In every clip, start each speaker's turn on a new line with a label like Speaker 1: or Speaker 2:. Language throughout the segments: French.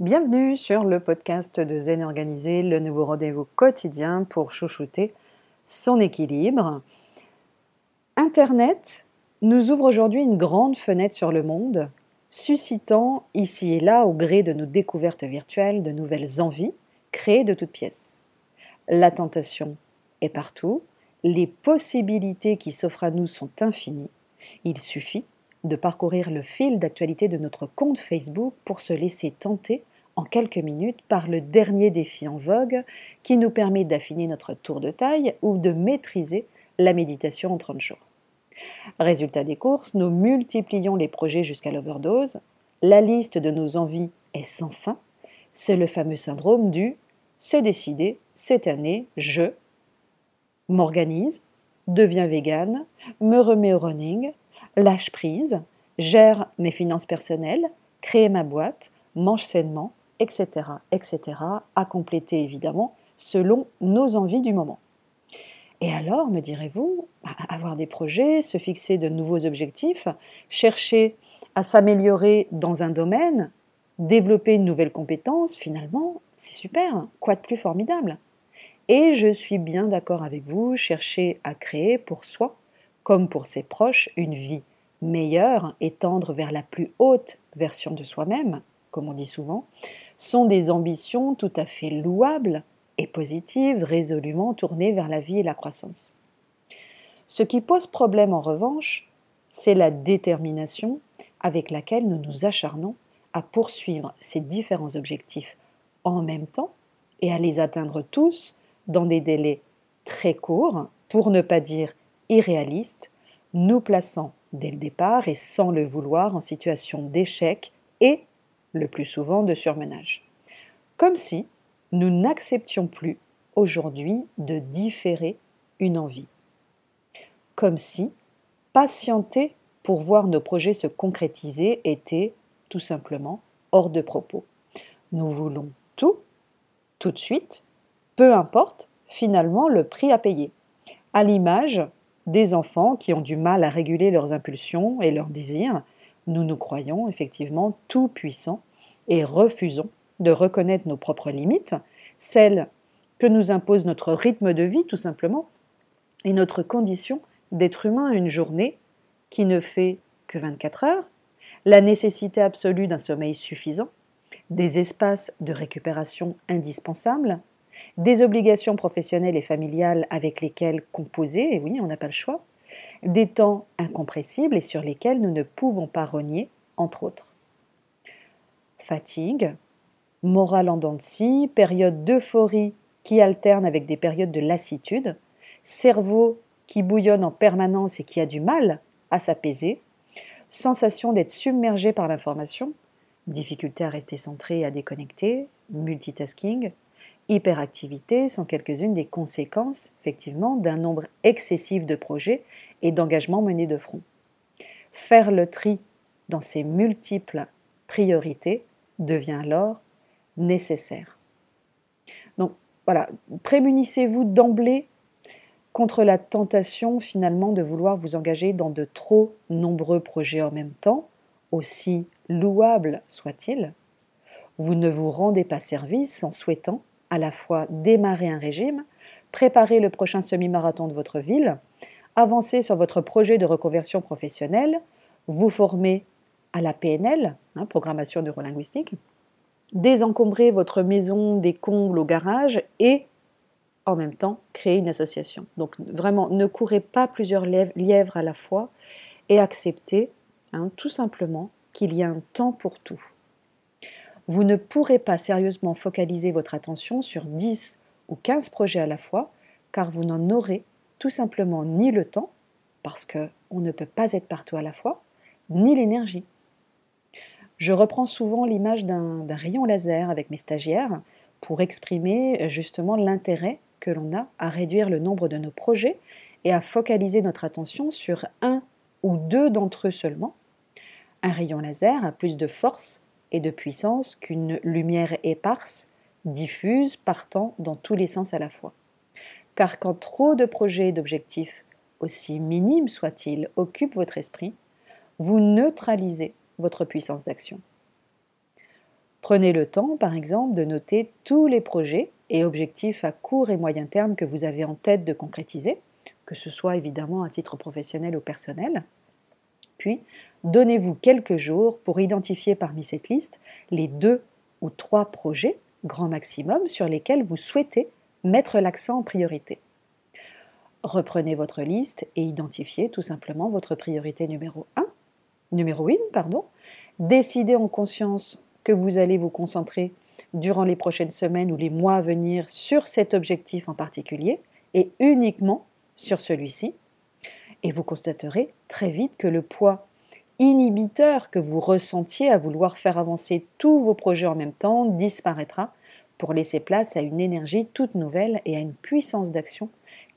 Speaker 1: Bienvenue sur le podcast de Zen Organisé, le nouveau rendez-vous quotidien pour chouchouter son équilibre. Internet nous ouvre aujourd'hui une grande fenêtre sur le monde, suscitant ici et là, au gré de nos découvertes virtuelles, de nouvelles envies créées de toutes pièces. La tentation est partout, les possibilités qui s'offrent à nous sont infinies. Il suffit de parcourir le fil d'actualité de notre compte Facebook pour se laisser tenter en quelques minutes par le dernier défi en vogue qui nous permet d'affiner notre tour de taille ou de maîtriser la méditation en 30 jours. Résultat des courses, nous multiplions les projets jusqu'à l'overdose, la liste de nos envies est sans fin, c'est le fameux syndrome du c'est décidé, cette année, je m'organise, deviens vegan, me remets au running, lâche prise, gère mes finances personnelles, crée ma boîte, mange sainement, etc., etc., à compléter évidemment selon nos envies du moment. Et alors, me direz-vous, bah, avoir des projets, se fixer de nouveaux objectifs, chercher à s'améliorer dans un domaine, développer une nouvelle compétence, finalement, c'est super, quoi de plus formidable Et je suis bien d'accord avec vous, chercher à créer pour soi, comme pour ses proches, une vie meilleure et tendre vers la plus haute version de soi-même, comme on dit souvent, sont des ambitions tout à fait louables et positives, résolument tournées vers la vie et la croissance. Ce qui pose problème en revanche, c'est la détermination avec laquelle nous nous acharnons à poursuivre ces différents objectifs en même temps et à les atteindre tous dans des délais très courts, pour ne pas dire irréalistes, nous plaçant dès le départ et sans le vouloir en situation d'échec et le plus souvent de surmenage. Comme si nous n'acceptions plus aujourd'hui de différer une envie. Comme si patienter pour voir nos projets se concrétiser était tout simplement hors de propos. Nous voulons tout, tout de suite, peu importe finalement le prix à payer. À l'image des enfants qui ont du mal à réguler leurs impulsions et leurs désirs, nous nous croyons effectivement tout puissants et refusons de reconnaître nos propres limites, celles que nous impose notre rythme de vie tout simplement, et notre condition d'être humain une journée qui ne fait que 24 heures, la nécessité absolue d'un sommeil suffisant, des espaces de récupération indispensables, des obligations professionnelles et familiales avec lesquelles composer, et oui, on n'a pas le choix, des temps incompressibles et sur lesquels nous ne pouvons pas renier, entre autres. Fatigue, morale en dents de scie, période d'euphorie qui alterne avec des périodes de lassitude, cerveau qui bouillonne en permanence et qui a du mal à s'apaiser, sensation d'être submergé par l'information, difficulté à rester centré et à déconnecter, multitasking, hyperactivité sont quelques-unes des conséquences, effectivement, d'un nombre excessif de projets et d'engagements menés de front. Faire le tri dans ces multiples priorités devient alors nécessaire. Donc voilà, prémunissez-vous d'emblée contre la tentation finalement de vouloir vous engager dans de trop nombreux projets en même temps, aussi louables soient-ils. Vous ne vous rendez pas service en souhaitant à la fois démarrer un régime, préparer le prochain semi-marathon de votre ville, avancer sur votre projet de reconversion professionnelle, vous former à la PNL, hein, programmation neurolinguistique, désencombrer votre maison des combles au garage et en même temps créer une association. Donc vraiment, ne courez pas plusieurs lièvres à la fois et acceptez hein, tout simplement qu'il y a un temps pour tout vous ne pourrez pas sérieusement focaliser votre attention sur 10 ou 15 projets à la fois, car vous n'en aurez tout simplement ni le temps, parce qu'on ne peut pas être partout à la fois, ni l'énergie. Je reprends souvent l'image d'un rayon laser avec mes stagiaires pour exprimer justement l'intérêt que l'on a à réduire le nombre de nos projets et à focaliser notre attention sur un ou deux d'entre eux seulement. Un rayon laser a plus de force et de puissance qu'une lumière éparse, diffuse, partant dans tous les sens à la fois. Car quand trop de projets et d'objectifs, aussi minimes soient-ils, occupent votre esprit, vous neutralisez votre puissance d'action. Prenez le temps, par exemple, de noter tous les projets et objectifs à court et moyen terme que vous avez en tête de concrétiser, que ce soit évidemment à titre professionnel ou personnel. Puis, donnez-vous quelques jours pour identifier parmi cette liste les deux ou trois projets, grand maximum, sur lesquels vous souhaitez mettre l'accent en priorité. Reprenez votre liste et identifiez tout simplement votre priorité numéro 1, numéro 1, pardon. Décidez en conscience que vous allez vous concentrer durant les prochaines semaines ou les mois à venir sur cet objectif en particulier et uniquement sur celui-ci. Et vous constaterez très vite que le poids inhibiteur que vous ressentiez à vouloir faire avancer tous vos projets en même temps disparaîtra pour laisser place à une énergie toute nouvelle et à une puissance d'action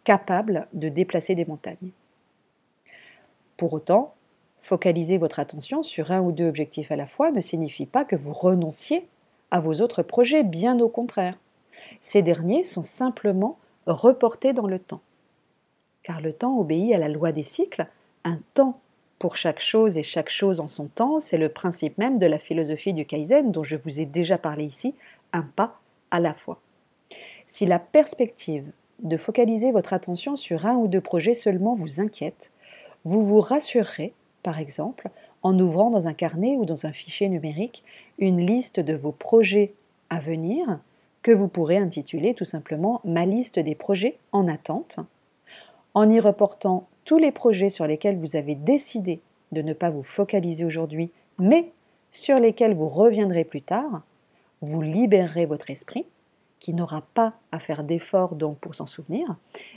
Speaker 1: capable de déplacer des montagnes. Pour autant, focaliser votre attention sur un ou deux objectifs à la fois ne signifie pas que vous renonciez à vos autres projets, bien au contraire. Ces derniers sont simplement reportés dans le temps. Car le temps obéit à la loi des cycles, un temps pour chaque chose et chaque chose en son temps, c'est le principe même de la philosophie du Kaizen dont je vous ai déjà parlé ici, un pas à la fois. Si la perspective de focaliser votre attention sur un ou deux projets seulement vous inquiète, vous vous rassurerez, par exemple, en ouvrant dans un carnet ou dans un fichier numérique une liste de vos projets à venir que vous pourrez intituler tout simplement Ma liste des projets en attente, en y reportant tous les projets sur lesquels vous avez décidé de ne pas vous focaliser aujourd'hui, mais sur lesquels vous reviendrez plus tard, vous libérerez votre esprit qui n'aura pas à faire d'efforts donc pour s'en souvenir,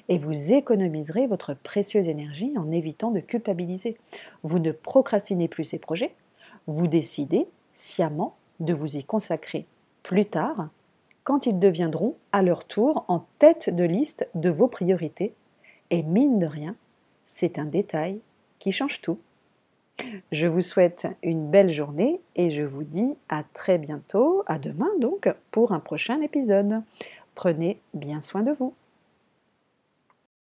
Speaker 1: et vous économiserez votre précieuse énergie en évitant de culpabiliser. Vous ne procrastinez plus ces projets, vous décidez sciemment de vous y consacrer plus tard, quand ils deviendront à leur tour en tête de liste de vos priorités. Et mine de rien, c'est un détail qui change tout. Je vous souhaite une belle journée et je vous dis à très bientôt, à demain donc, pour un prochain épisode. Prenez bien soin de vous.